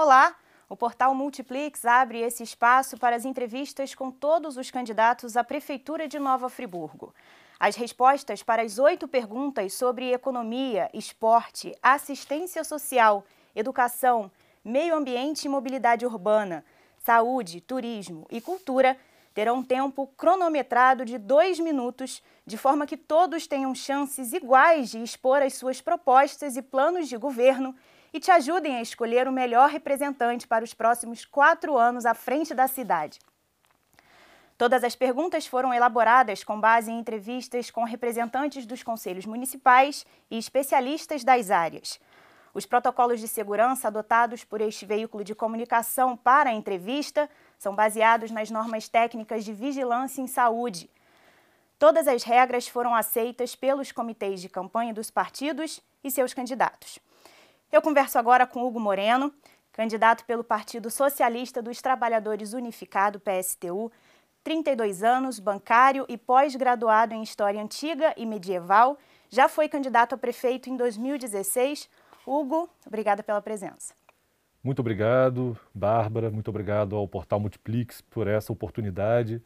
Olá! O portal Multiplix abre esse espaço para as entrevistas com todos os candidatos à Prefeitura de Nova Friburgo. As respostas para as oito perguntas sobre economia, esporte, assistência social, educação, meio ambiente e mobilidade urbana, saúde, turismo e cultura terão tempo cronometrado de dois minutos, de forma que todos tenham chances iguais de expor as suas propostas e planos de governo e te ajudem a escolher o melhor representante para os próximos quatro anos à frente da cidade. Todas as perguntas foram elaboradas com base em entrevistas com representantes dos conselhos municipais e especialistas das áreas. Os protocolos de segurança adotados por este veículo de comunicação para a entrevista são baseados nas normas técnicas de vigilância em saúde. Todas as regras foram aceitas pelos comitês de campanha dos partidos e seus candidatos. Eu converso agora com Hugo Moreno, candidato pelo Partido Socialista dos Trabalhadores Unificado, PSTU, 32 anos, bancário e pós-graduado em História Antiga e Medieval. Já foi candidato a prefeito em 2016. Hugo, obrigada pela presença. Muito obrigado, Bárbara. Muito obrigado ao Portal Multiplix por essa oportunidade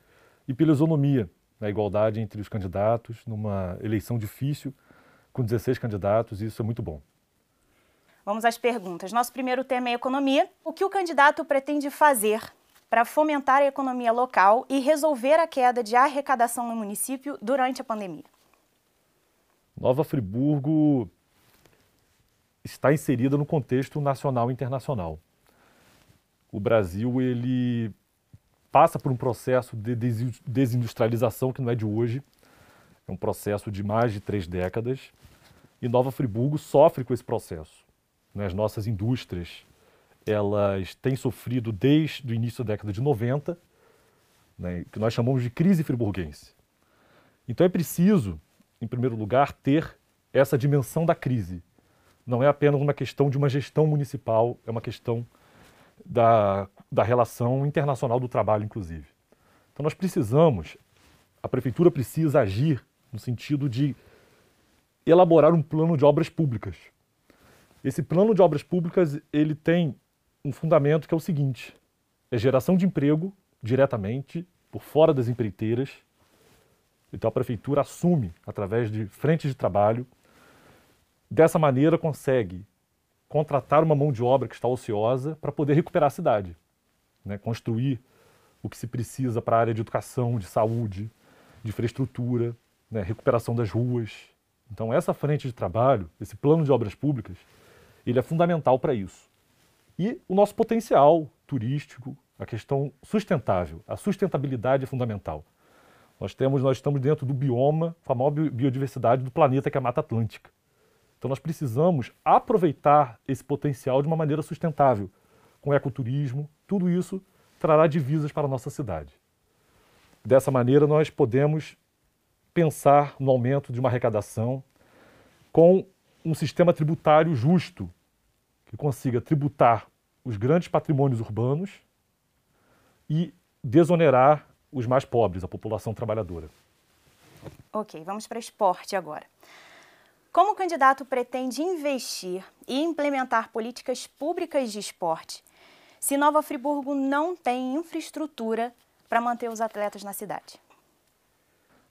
e pela isonomia, a igualdade entre os candidatos numa eleição difícil, com 16 candidatos, e isso é muito bom. Vamos às perguntas. Nosso primeiro tema é economia. O que o candidato pretende fazer para fomentar a economia local e resolver a queda de arrecadação no município durante a pandemia? Nova Friburgo está inserida no contexto nacional e internacional. O Brasil ele passa por um processo de desindustrialização que não é de hoje, é um processo de mais de três décadas, e Nova Friburgo sofre com esse processo as nossas indústrias, elas têm sofrido desde o início da década de 90, né, que nós chamamos de crise friburguense. Então é preciso, em primeiro lugar, ter essa dimensão da crise. Não é apenas uma questão de uma gestão municipal, é uma questão da, da relação internacional do trabalho, inclusive. Então nós precisamos, a prefeitura precisa agir no sentido de elaborar um plano de obras públicas esse plano de obras públicas ele tem um fundamento que é o seguinte: é geração de emprego diretamente por fora das empreiteiras. Então a prefeitura assume através de frentes de trabalho. Dessa maneira consegue contratar uma mão de obra que está ociosa para poder recuperar a cidade, né? construir o que se precisa para a área de educação, de saúde, de infraestrutura, né? recuperação das ruas. Então essa frente de trabalho, esse plano de obras públicas, ele é fundamental para isso. E o nosso potencial turístico, a questão sustentável, a sustentabilidade é fundamental. Nós temos, nós estamos dentro do bioma, a maior biodiversidade do planeta, que é a Mata Atlântica. Então nós precisamos aproveitar esse potencial de uma maneira sustentável, com ecoturismo, tudo isso trará divisas para a nossa cidade. Dessa maneira nós podemos pensar no aumento de uma arrecadação com um sistema tributário justo, que consiga tributar os grandes patrimônios urbanos e desonerar os mais pobres, a população trabalhadora. Ok, vamos para esporte agora. Como o candidato pretende investir e implementar políticas públicas de esporte se Nova Friburgo não tem infraestrutura para manter os atletas na cidade?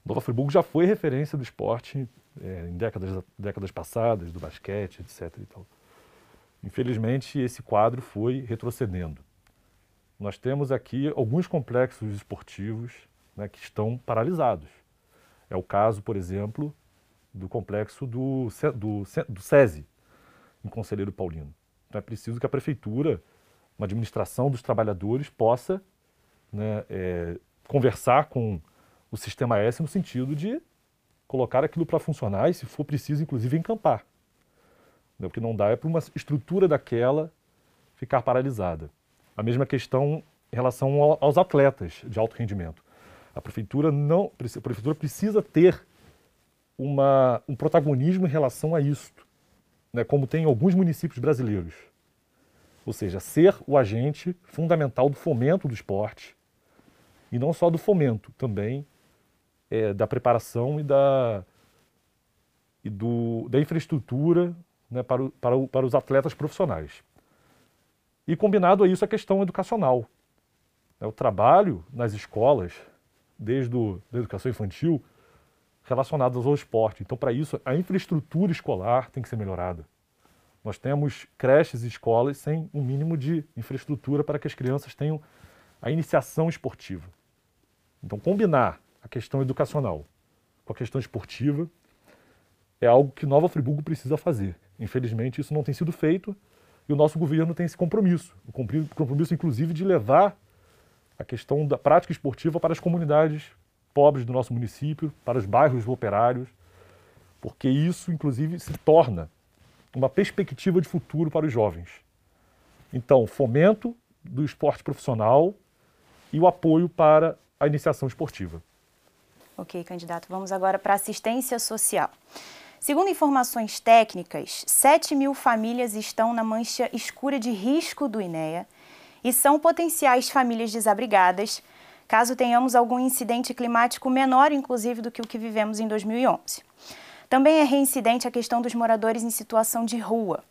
Nova Friburgo já foi referência do esporte é, em décadas, décadas passadas, do basquete, etc. Infelizmente, esse quadro foi retrocedendo. Nós temos aqui alguns complexos esportivos né, que estão paralisados. É o caso, por exemplo, do complexo do, do, do SESI, em Conselheiro Paulino. Então é preciso que a prefeitura, uma administração dos trabalhadores, possa né, é, conversar com o sistema S no sentido de colocar aquilo para funcionar e, se for preciso, inclusive encampar. O que não dá é para uma estrutura daquela ficar paralisada. A mesma questão em relação aos atletas de alto rendimento. A prefeitura não, a prefeitura precisa ter uma, um protagonismo em relação a isso, né, como tem em alguns municípios brasileiros. Ou seja, ser o agente fundamental do fomento do esporte, e não só do fomento, também é, da preparação e da, e do, da infraestrutura né, para, o, para, o, para os atletas profissionais. E combinado a isso a questão educacional. É o trabalho nas escolas, desde a educação infantil, relacionadas ao esporte. Então, para isso, a infraestrutura escolar tem que ser melhorada. Nós temos creches e escolas sem um mínimo de infraestrutura para que as crianças tenham a iniciação esportiva. Então, combinar a questão educacional com a questão esportiva é algo que Nova Friburgo precisa fazer. Infelizmente, isso não tem sido feito e o nosso governo tem esse compromisso o compromisso, inclusive, de levar a questão da prática esportiva para as comunidades pobres do nosso município, para os bairros operários, porque isso, inclusive, se torna uma perspectiva de futuro para os jovens. Então, fomento do esporte profissional e o apoio para a iniciação esportiva. Ok, candidato. Vamos agora para assistência social. Segundo informações técnicas, 7 mil famílias estão na mancha escura de risco do INEA e são potenciais famílias desabrigadas caso tenhamos algum incidente climático menor, inclusive, do que o que vivemos em 2011. Também é reincidente a questão dos moradores em situação de rua.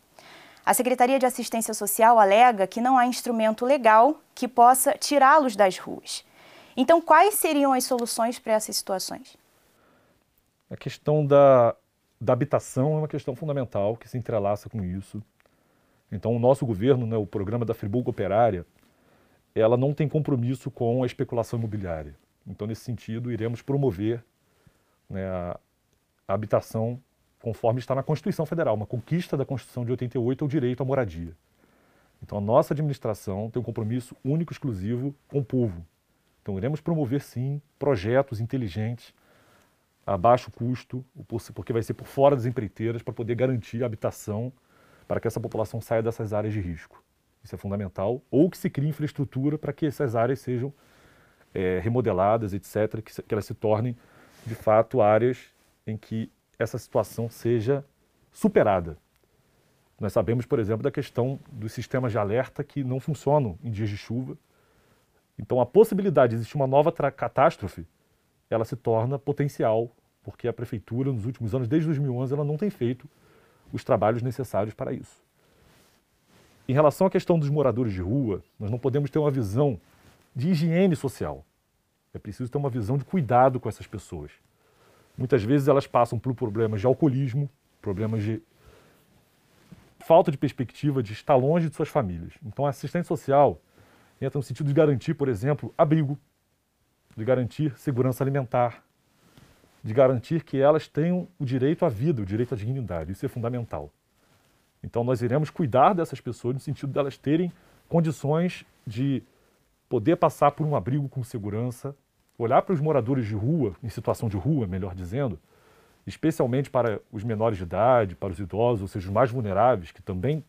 A Secretaria de Assistência Social alega que não há instrumento legal que possa tirá-los das ruas. Então, quais seriam as soluções para essas situações? A questão da, da habitação é uma questão fundamental que se entrelaça com isso. Então, o nosso governo, né, o programa da Friburgo Operária, ela não tem compromisso com a especulação imobiliária. Então, nesse sentido, iremos promover né, a, habitação conforme está na Constituição Federal. Uma conquista da Constituição de 88 é o direito à moradia. Então, a nossa administração tem um compromisso único, exclusivo com o povo. Então, iremos promover, sim, projetos inteligentes, a baixo custo, porque vai ser por fora das empreiteiras, para poder garantir a habitação para que essa população saia dessas áreas de risco. Isso é fundamental. Ou que se crie infraestrutura para que essas áreas sejam é, remodeladas, etc., que, que elas se tornem, de fato, áreas em que essa situação seja superada. Nós sabemos, por exemplo, da questão dos sistemas de alerta que não funcionam em dias de chuva. Então, a possibilidade de existir uma nova catástrofe, ela se torna potencial, porque a prefeitura, nos últimos anos, desde 2011, ela não tem feito os trabalhos necessários para isso. Em relação à questão dos moradores de rua, nós não podemos ter uma visão de higiene social. É preciso ter uma visão de cuidado com essas pessoas. Muitas vezes elas passam por problemas de alcoolismo, problemas de falta de perspectiva de estar longe de suas famílias. Então, a assistência social entra no sentido de garantir, por exemplo, abrigo, de garantir segurança alimentar, de garantir que elas tenham o direito à vida, o direito à dignidade. Isso é fundamental. Então nós iremos cuidar dessas pessoas no sentido delas terem condições de poder passar por um abrigo com segurança, olhar para os moradores de rua, em situação de rua, melhor dizendo, especialmente para os menores de idade, para os idosos, ou seja, os mais vulneráveis, que também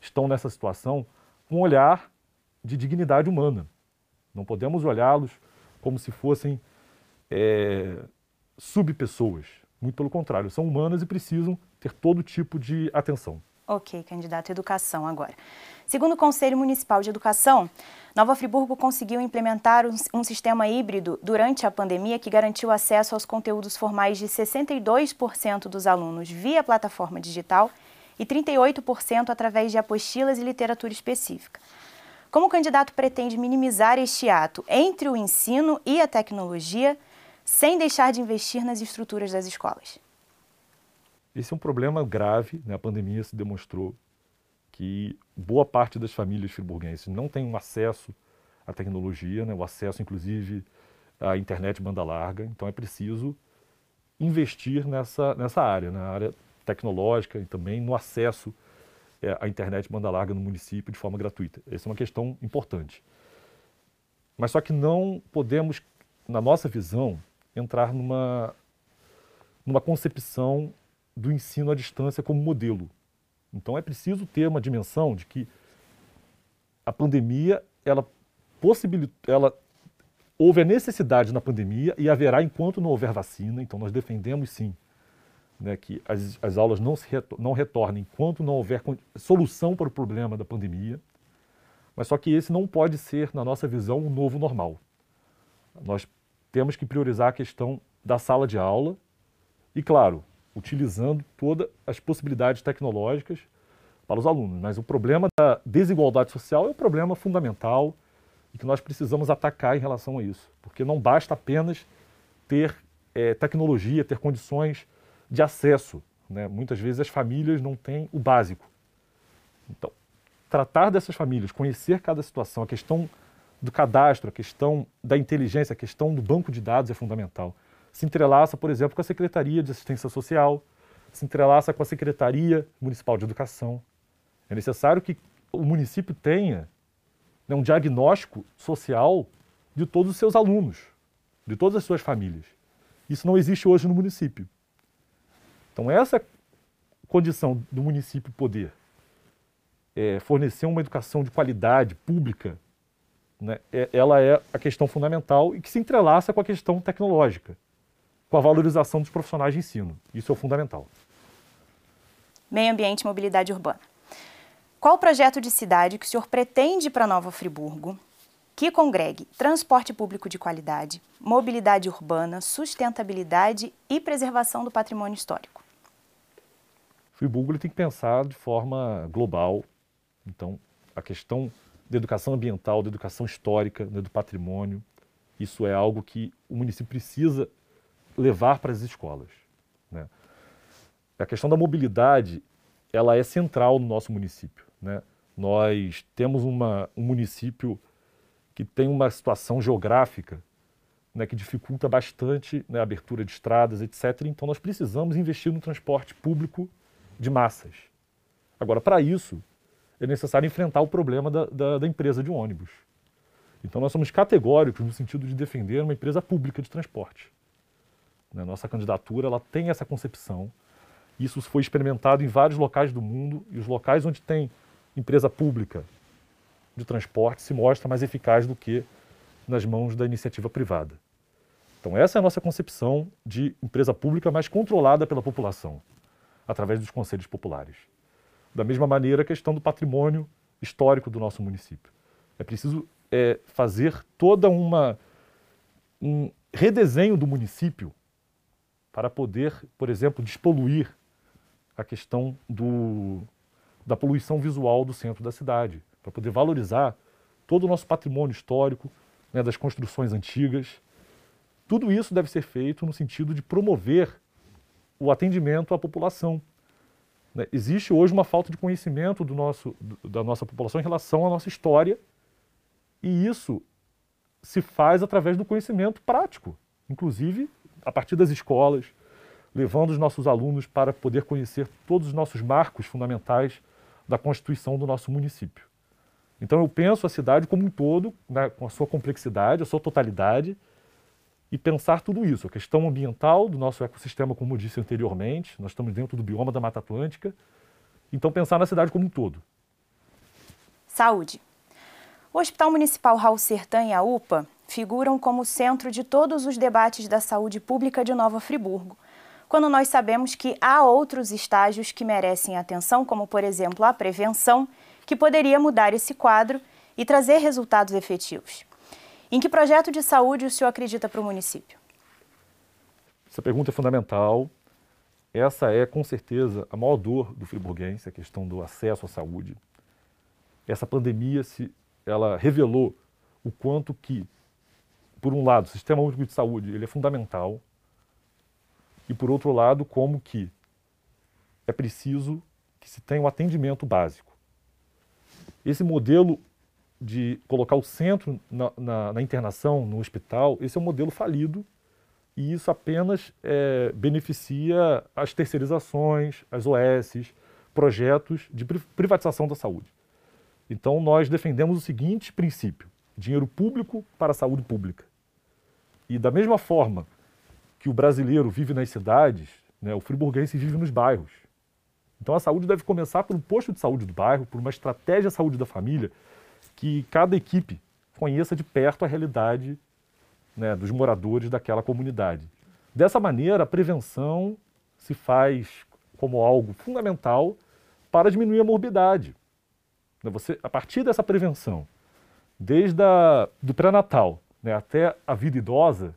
estão nessa situação, um olhar de dignidade humana. Não podemos olhá-los como se fossem é, subpessoas. Muito pelo contrário, são humanas e precisam ter todo tipo de atenção. Ok, candidato à educação agora. Segundo o Conselho Municipal de Educação, Nova Friburgo conseguiu implementar um, sistema híbrido durante a pandemia que garantiu acesso aos conteúdos formais de 62% dos alunos via plataforma digital e 38% através de apostilas e literatura específica. Como o candidato pretende minimizar este ato entre o ensino e a tecnologia, sem deixar de investir nas estruturas das escolas? Esse é um problema grave. Né? A pandemia se demonstrou que boa parte das famílias friburguenses não tem um acesso à tecnologia, né? o acesso, inclusive, à internet banda larga. Então, é preciso investir nessa, nessa área, na área tecnológica e também no acesso é, à internet banda larga no município de forma gratuita. Essa é uma questão importante. Mas só que não podemos, na nossa visão, entrar numa, numa concepção do ensino à distância como modelo. Então é preciso ter uma dimensão de que a pandemia, ela possibilitou, ela houve a necessidade na pandemia e haverá enquanto não houver vacina. Então nós defendemos sim né, que as, as aulas não, se retor não retornem enquanto não houver solução para o problema da pandemia. Mas só que esse não pode ser, na nossa visão, um novo normal. Nós temos que priorizar a questão da sala de aula e, claro, utilizando todas as possibilidades tecnológicas para os alunos. Mas o problema da desigualdade social é um problema fundamental e que nós precisamos atacar em relação a isso. Porque não basta apenas ter é, tecnologia, ter condições de acesso. Né? Muitas vezes as famílias não têm o básico. Então, tratar dessas famílias, conhecer cada situação, a questão do cadastro, a questão da inteligência, a questão do banco de dados é fundamental. Se entrelaça, por exemplo, com a Secretaria de Assistência Social, se entrelaça com a Secretaria Municipal de Educação. É necessário que o município tenha né, um diagnóstico social de todos os seus alunos, de todas as suas famílias. Isso não existe hoje no município. Então, essa condição do município poder é, fornecer uma educação de qualidade pública, né, é, ela é a questão fundamental e que se entrelaça com a questão tecnológica, com a valorização dos profissionais de ensino. Isso é fundamental. Meio Ambiente e Mobilidade Urbana. Qual o projeto de cidade que o senhor pretende para Nova Friburgo que congregue transporte público de qualidade, mobilidade urbana, sustentabilidade e preservação do patrimônio histórico? Friburgo tem que pensar de forma global. Então, a questão da educação ambiental, da educação histórica, né, do patrimônio, isso é algo que o município precisa levar para as escolas. Né? A questão da mobilidade, ela é central no nosso município. Né? Nós temos uma, um município que tem uma situação geográfica né, que dificulta bastante né, a abertura de estradas, etc. Então, nós precisamos investir no transporte público de massas. Agora, para isso, é necessário enfrentar o problema da, da, da, empresa de ônibus. Então, nós somos categóricos no sentido de defender uma empresa pública de transporte. Né, nossa candidatura ela tem essa concepção. Isso foi experimentado em vários locais do mundo e os locais onde tem empresa pública de transporte se mostra mais eficaz do que nas mãos da iniciativa privada. Então, essa é a nossa concepção de empresa pública mais controlada pela população, através dos conselhos populares. Da mesma maneira, a questão do patrimônio histórico do nosso município. É preciso é, fazer toda uma um redesenho do município para poder, por exemplo, despoluir a questão do, da poluição visual do centro da cidade para poder valorizar todo o nosso patrimônio histórico, né, das construções antigas. Tudo isso deve ser feito no sentido de promover o atendimento à população. Né? Existe hoje uma falta de conhecimento do nosso, da nossa população em relação à nossa história, e isso se faz através do conhecimento prático, inclusive a partir das escolas, levando os nossos alunos para poder conhecer todos os nossos marcos fundamentais da constituição do nosso município. Então eu penso a cidade como um todo, né, com a sua complexidade, a sua totalidade, e pensar tudo isso, a questão ambiental do nosso ecossistema, como eu disse anteriormente, nós estamos dentro do bioma da Mata Atlântica, então pensar na cidade como um todo. Saúde. O Hospital Municipal Raul Sertã e a UPA figuram como centro de todos os debates da saúde pública de Nova Friburgo, quando nós sabemos que há outros estágios que merecem atenção, como, por exemplo, a prevenção que poderia mudar esse quadro e trazer resultados efetivos. Em que projeto de saúde o senhor acredita para o município? Essa pergunta é fundamental. Essa é, com certeza, a maior dor do friburguense, a questão do acesso à saúde. Essa pandemia, se ela revelou o quanto que, por um lado, o Sistema Único de Saúde ele é fundamental, e, por outro lado, como que é preciso que se tenha um atendimento básico. Esse modelo de colocar o centro na, na, na, internação, no hospital, esse é um modelo falido e isso apenas é, beneficia as terceirizações, as OS, projetos de privatização da saúde. Então, nós defendemos o seguinte princípio: dinheiro público para a saúde pública. E da mesma forma que o brasileiro vive nas cidades, né, o friburguense vive nos bairros. Então a saúde deve começar por um posto de saúde do bairro, por uma estratégia de saúde da família, que cada equipe conheça de perto a realidade né, dos moradores daquela comunidade. Dessa maneira, a prevenção se faz como algo fundamental para diminuir a morbidade. Né, você, a partir dessa prevenção, desde a, do pré-natal né, até a vida idosa,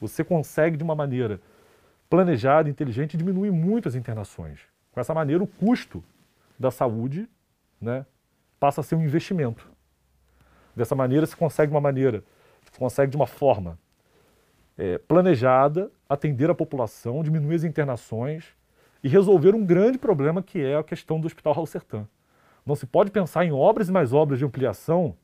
você consegue, de uma maneira planejada, inteligente, diminuir muito as internações. Com essa maneira, o custo da saúde né, passa a ser um investimento. Dessa maneira, se consegue uma maneira, se consegue de uma forma é, planejada atender a população, diminuir as internações e resolver um grande problema que é a questão do Hospital Raul. Não se pode pensar em obras e mais obras de ampliação,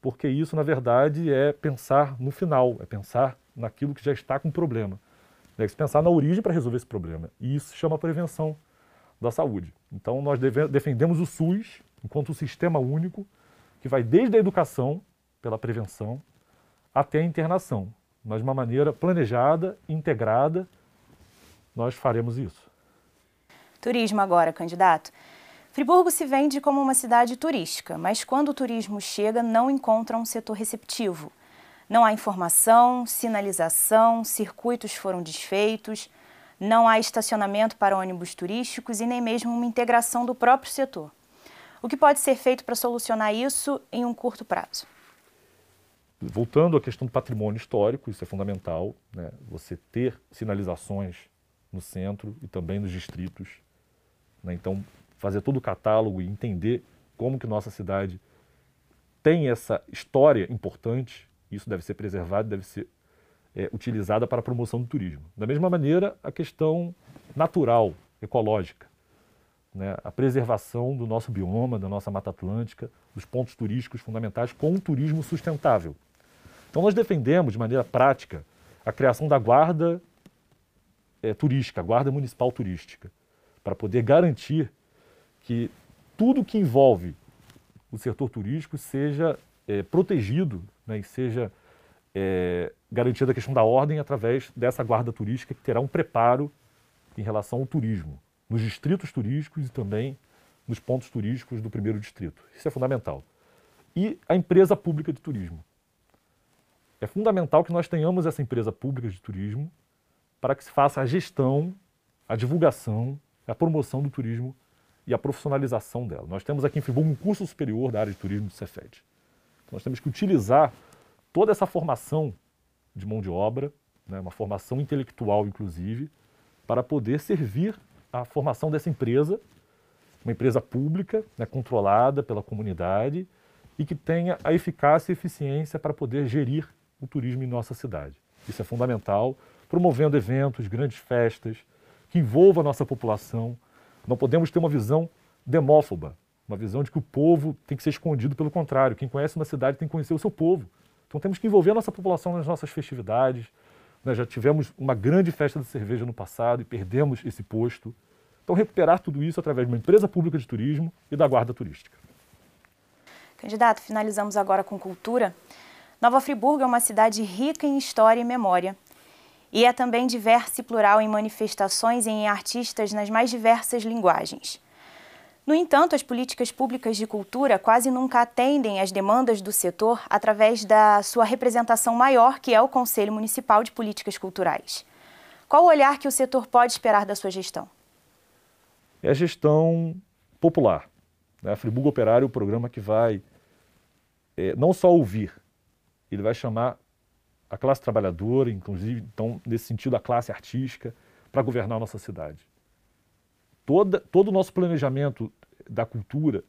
porque isso, na verdade, é pensar no final, é pensar naquilo que já está com problema. É se pensar na origem para resolver esse problema. E isso se chama prevenção da saúde. Então, nós defendemos o SUS enquanto um sistema único que vai desde a educação, pela prevenção, até a internação. Mas de uma maneira planejada, integrada, nós faremos isso. Turismo agora, candidato. Friburgo se vende como uma cidade turística, mas quando o turismo chega, não encontra um setor receptivo. Não há informação, sinalização, circuitos foram desfeitos, não há estacionamento para ônibus turísticos e nem mesmo uma integração do próprio setor. O que pode ser feito para solucionar isso em um curto prazo? Voltando à questão do patrimônio histórico, isso é fundamental, né? você ter sinalizações no centro e também nos distritos. Né? Então, fazer todo o catálogo e entender como que nossa cidade tem essa história importante, isso deve ser preservado, deve ser é, utilizada para a promoção do turismo. Da mesma maneira, a questão natural, ecológica, né? a preservação do nosso bioma, da nossa Mata Atlântica, dos pontos turísticos fundamentais com um turismo sustentável. Então, nós defendemos, de maneira prática, a criação da guarda é, turística, a guarda municipal turística, para poder garantir que tudo que envolve o setor turístico seja é, protegido né, e seja é, garantida a questão da ordem através dessa guarda turística que terá um preparo em relação ao turismo, nos distritos turísticos e também nos pontos turísticos do primeiro distrito. Isso é fundamental. E a empresa pública de turismo. É fundamental que nós tenhamos essa empresa pública de turismo para que se faça a gestão, a divulgação, a promoção do turismo e a profissionalização dela. Nós temos aqui em Friburgo um curso superior da área de turismo do Cefet. Então, nós temos que utilizar toda essa formação de mão de obra, né, uma formação intelectual, inclusive, para poder servir a formação dessa empresa, uma empresa pública, né, controlada pela comunidade e que tenha a eficácia e eficiência para poder gerir o turismo em nossa cidade. Isso é fundamental, promovendo eventos, grandes festas, que envolvam a nossa população, não podemos ter uma visão demófoba, uma visão de que o povo tem que ser escondido, pelo contrário, quem conhece uma cidade tem que conhecer o seu povo. Então temos que envolver a nossa população nas nossas festividades. Nós já tivemos uma grande festa de cerveja no passado e perdemos esse posto. Então recuperar tudo isso através de uma empresa pública de turismo e da guarda turística. Candidato, finalizamos agora com cultura. Nova Friburgo é uma cidade rica em história e memória e é também diversa e plural em manifestações e em artistas nas mais diversas linguagens. No entanto, as políticas públicas de cultura quase nunca atendem às demandas do setor através da sua representação maior, que é o Conselho Municipal de Políticas Culturais. Qual o olhar que o setor pode esperar da sua gestão? É a gestão popular. Né? A Friburgo Operário é o programa que vai é, não só ouvir, ele vai chamar a classe trabalhadora, inclusive, então, nesse sentido, a classe artística, para governar a nossa cidade. Toda, todo o nosso planejamento da cultura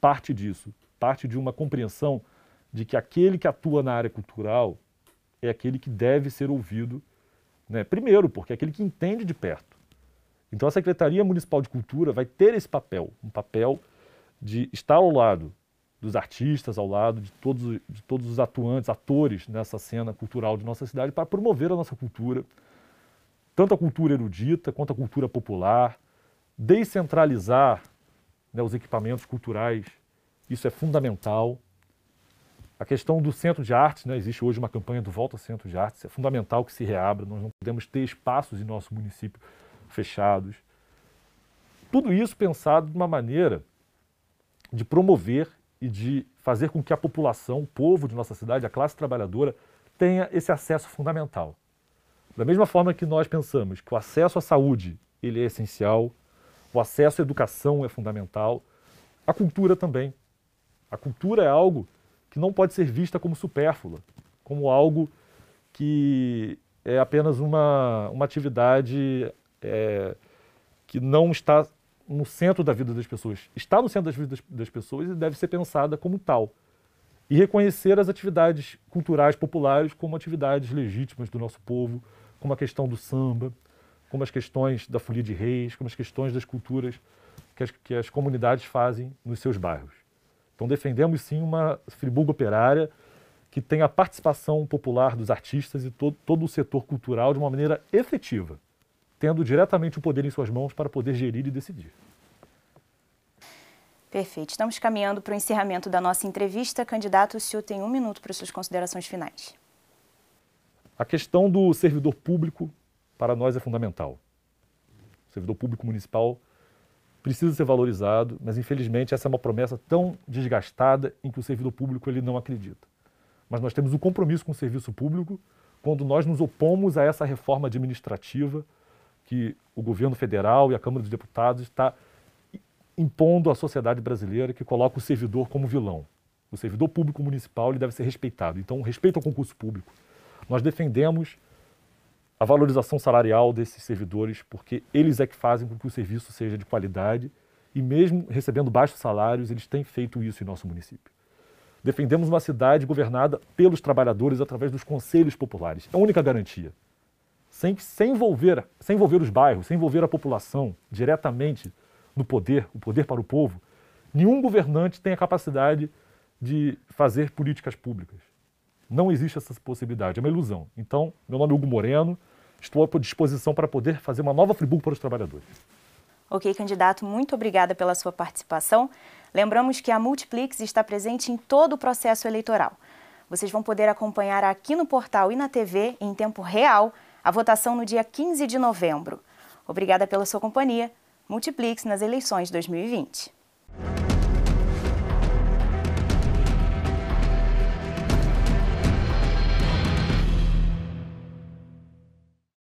parte disso, parte de uma compreensão de que aquele que atua na área cultural é aquele que deve ser ouvido, né? primeiro, porque é aquele que entende de perto. Então, a Secretaria Municipal de Cultura vai ter esse papel, um papel de estar ao lado dos artistas ao lado de todos, de todos os atuantes, atores nessa cena cultural de nossa cidade para promover a nossa cultura, tanto a cultura erudita quanto a cultura popular, descentralizar né, os equipamentos culturais, isso é fundamental. A questão do centro de artes, né, existe hoje uma campanha do Volta Centro de Artes, é fundamental que se reabra, nós não podemos ter espaços em nosso município fechados. Tudo isso pensado de uma maneira de promover e de fazer com que a população, o povo de nossa cidade, a classe trabalhadora, tenha esse acesso fundamental. Da mesma forma que nós pensamos que o acesso à saúde ele é essencial, o acesso à educação é fundamental, a cultura também. A cultura é algo que não pode ser vista como supérflua, como algo que é apenas uma, uma atividade é, que não está no centro da vida das pessoas. Está no centro das vidas das pessoas e deve ser pensada como tal. E reconhecer as atividades culturais populares como atividades legítimas do nosso povo, como a questão do samba, como as questões da folia de reis, como as questões das culturas que as, que as comunidades fazem nos seus bairros. Então defendemos sim uma Friburgo operária que tenha a participação popular dos artistas e todo, todo o setor cultural de uma maneira efetiva, tendo diretamente o poder em suas mãos para poder gerir e decidir. Perfeito. Estamos caminhando para o encerramento da nossa entrevista. Candidato, o senhor tem um minuto para suas considerações finais. A questão do servidor público, para nós, é fundamental. O servidor público municipal precisa ser valorizado, mas infelizmente essa é uma promessa tão desgastada em que o servidor público ele não acredita. Mas nós temos um compromisso com o serviço público quando nós nos opomos a essa reforma administrativa que o governo federal e a Câmara dos Deputados está impondo à sociedade brasileira que coloca o servidor como vilão. O servidor público municipal ele deve ser respeitado. Então, respeito ao concurso público. Nós defendemos a valorização salarial desses servidores, porque eles é que fazem com que o serviço seja de qualidade e mesmo recebendo baixos salários, eles têm feito isso em nosso município. Defendemos uma cidade governada pelos trabalhadores através dos conselhos populares. É a única garantia. Sem, sem, envolver, sem envolver os bairros, sem envolver a população diretamente no poder, o poder para o povo, nenhum governante tem a capacidade de fazer políticas públicas. Não existe essa possibilidade, é uma ilusão. Então, meu nome é Hugo Moreno, estou à disposição para poder fazer uma nova Friburgo para os trabalhadores. Ok, candidato, muito obrigada pela sua participação. Lembramos que a Multiplix está presente em todo o processo eleitoral. Vocês vão poder acompanhar aqui no portal e na TV, em tempo real, a votação no dia 15 de novembro. Obrigada pela sua companhia. Multiplix nas eleições 2020.